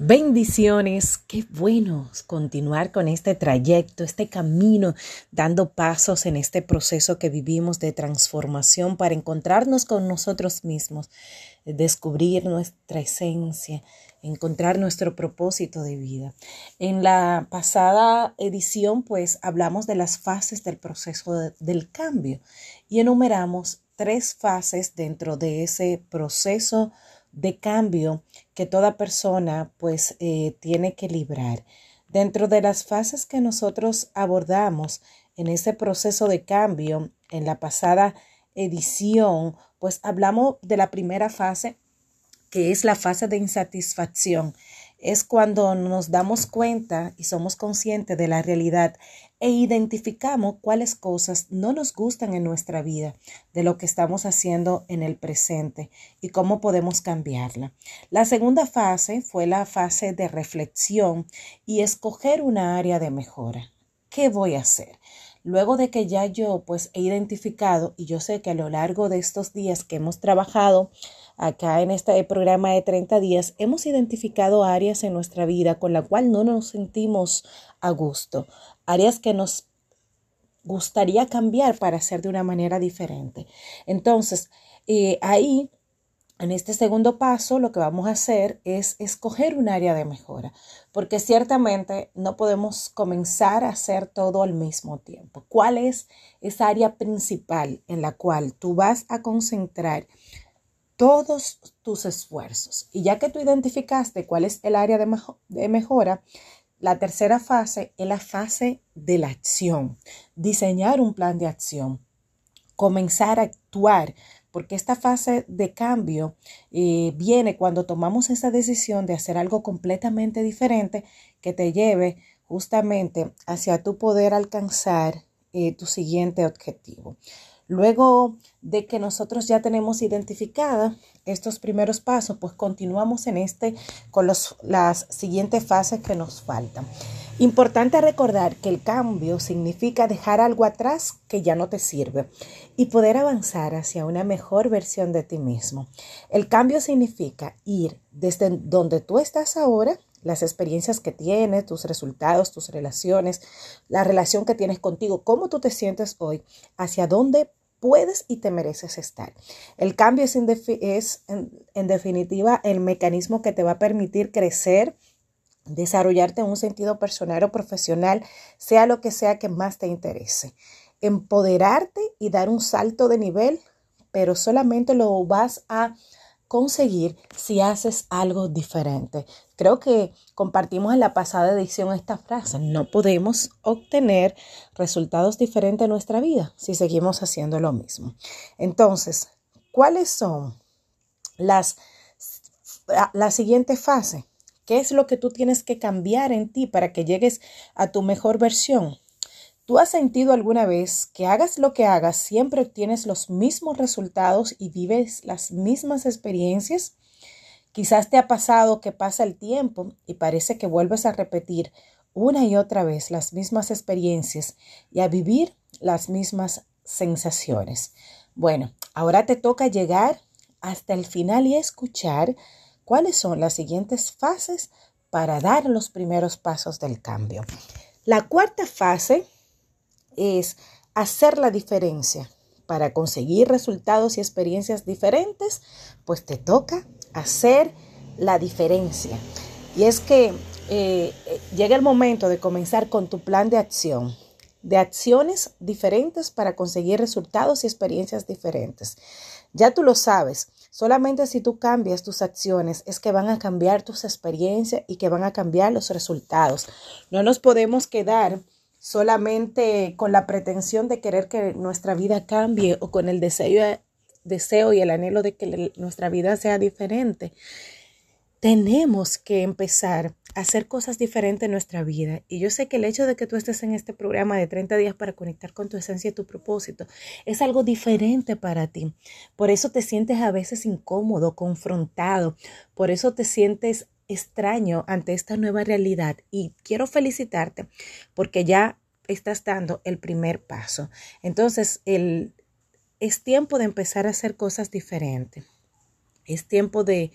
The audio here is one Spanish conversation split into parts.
Bendiciones, qué bueno continuar con este trayecto, este camino, dando pasos en este proceso que vivimos de transformación para encontrarnos con nosotros mismos, descubrir nuestra esencia, encontrar nuestro propósito de vida. En la pasada edición, pues hablamos de las fases del proceso del cambio y enumeramos tres fases dentro de ese proceso de cambio que toda persona pues eh, tiene que librar. Dentro de las fases que nosotros abordamos en ese proceso de cambio, en la pasada edición, pues hablamos de la primera fase, que es la fase de insatisfacción es cuando nos damos cuenta y somos conscientes de la realidad e identificamos cuáles cosas no nos gustan en nuestra vida, de lo que estamos haciendo en el presente y cómo podemos cambiarla. La segunda fase fue la fase de reflexión y escoger una área de mejora. ¿Qué voy a hacer? Luego de que ya yo pues he identificado y yo sé que a lo largo de estos días que hemos trabajado acá en este programa de 30 días, hemos identificado áreas en nuestra vida con la cual no nos sentimos a gusto, áreas que nos gustaría cambiar para hacer de una manera diferente. Entonces, eh, ahí en este segundo paso, lo que vamos a hacer es escoger un área de mejora, porque ciertamente no podemos comenzar a hacer todo al mismo tiempo. ¿Cuál es esa área principal en la cual tú vas a concentrar todos tus esfuerzos? Y ya que tú identificaste cuál es el área de, mejora, la tercera fase es la fase de la acción, diseñar un plan de acción, comenzar a actuar porque esta fase de cambio eh, viene cuando tomamos esa decisión de hacer algo completamente diferente que te lleve justamente hacia tu poder alcanzar eh, tu siguiente objetivo. Luego de que nosotros ya tenemos identificada estos primeros pasos, pues continuamos en este con los, las siguientes fases que nos faltan. Importante recordar que el cambio significa dejar algo atrás que ya no te sirve y poder avanzar hacia una mejor versión de ti mismo. El cambio significa ir desde donde tú estás ahora las experiencias que tienes, tus resultados, tus relaciones, la relación que tienes contigo, cómo tú te sientes hoy, hacia dónde puedes y te mereces estar. El cambio es, en, definitiva el mecanismo que te va a permitir crecer, desarrollarte en un sentido personal o profesional, sea lo que sea que más te interese. Empoderarte y dar un salto de nivel, pero solamente lo vas a conseguir si haces algo diferente. Creo que compartimos en la pasada edición esta frase, no podemos obtener resultados diferentes en nuestra vida si seguimos haciendo lo mismo. Entonces, ¿cuáles son las la siguiente fase? ¿Qué es lo que tú tienes que cambiar en ti para que llegues a tu mejor versión? ¿Tú has sentido alguna vez que hagas lo que hagas, siempre obtienes los mismos resultados y vives las mismas experiencias? Quizás te ha pasado que pasa el tiempo y parece que vuelves a repetir una y otra vez las mismas experiencias y a vivir las mismas sensaciones. Bueno, ahora te toca llegar hasta el final y escuchar cuáles son las siguientes fases para dar los primeros pasos del cambio. La cuarta fase es hacer la diferencia. Para conseguir resultados y experiencias diferentes, pues te toca hacer la diferencia. Y es que eh, llega el momento de comenzar con tu plan de acción, de acciones diferentes para conseguir resultados y experiencias diferentes. Ya tú lo sabes, solamente si tú cambias tus acciones es que van a cambiar tus experiencias y que van a cambiar los resultados. No nos podemos quedar solamente con la pretensión de querer que nuestra vida cambie o con el deseo, deseo y el anhelo de que nuestra vida sea diferente. Tenemos que empezar a hacer cosas diferentes en nuestra vida. Y yo sé que el hecho de que tú estés en este programa de 30 días para conectar con tu esencia y tu propósito es algo diferente para ti. Por eso te sientes a veces incómodo, confrontado. Por eso te sientes extraño ante esta nueva realidad y quiero felicitarte porque ya estás dando el primer paso. Entonces, el, es tiempo de empezar a hacer cosas diferentes. Es tiempo de,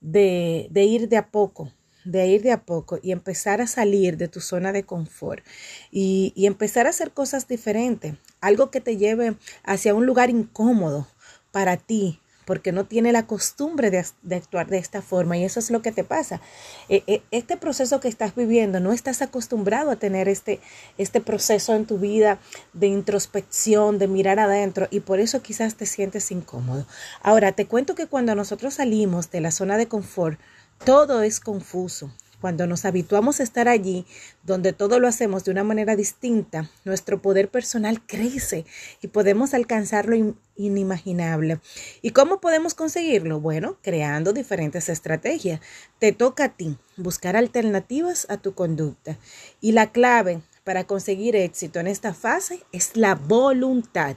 de, de ir de a poco, de ir de a poco y empezar a salir de tu zona de confort y, y empezar a hacer cosas diferentes, algo que te lleve hacia un lugar incómodo para ti, porque no tiene la costumbre de, actuar de esta forma y eso es lo que te pasa. E, e, este proceso que estás viviendo, no estás acostumbrado a tener este, este proceso en tu vida de introspección, de mirar adentro y por eso quizás te sientes incómodo. Ahora, te cuento que cuando nosotros salimos de la zona de confort, todo es confuso. Cuando nos habituamos a estar allí, donde todo lo hacemos de una manera distinta, nuestro poder personal crece y podemos alcanzar lo inimaginable. ¿Y cómo podemos conseguirlo? Bueno, creando diferentes estrategias. Te toca a ti buscar alternativas a tu conducta. Y la clave para conseguir éxito en esta fase es la voluntad.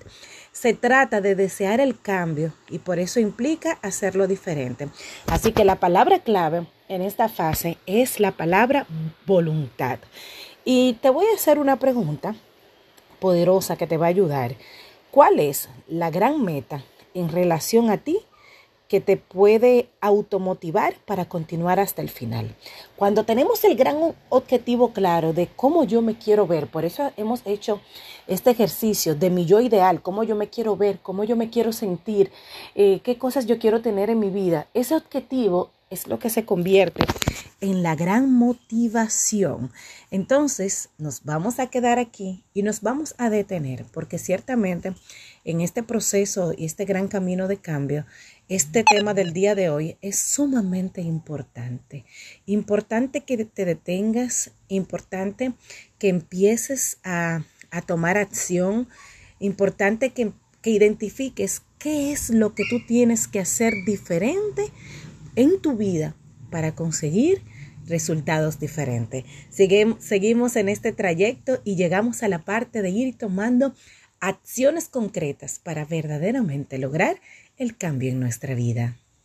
Se trata de desear el cambio y por eso implica hacerlo diferente. Así que la palabra clave en esta fase es la palabra voluntad. Y te voy a hacer una pregunta poderosa que te va a ayudar. ¿Cuál es la gran meta en relación a ti que te puede automotivar para continuar hasta el final. Cuando tenemos el gran objetivo claro de cómo yo me quiero ver, por eso hemos hecho este ejercicio de mi yo ideal, cómo yo me quiero ver, cómo yo me quiero sentir, eh, qué cosas yo quiero tener en mi vida, ese objetivo es lo que se convierte en la gran motivación. Entonces nos vamos a quedar aquí y nos vamos a detener porque ciertamente en este proceso y este gran camino de cambio, este tema del día de hoy es sumamente importante. Importante que te detengas, importante que empieces a, tomar acción, importante que, que identifiques qué es lo que tú tienes que hacer diferente en tu vida para conseguir resultados diferentes. seguimos en este trayecto y llegamos a la parte de ir tomando acciones concretas para verdaderamente lograr el cambio en nuestra vida.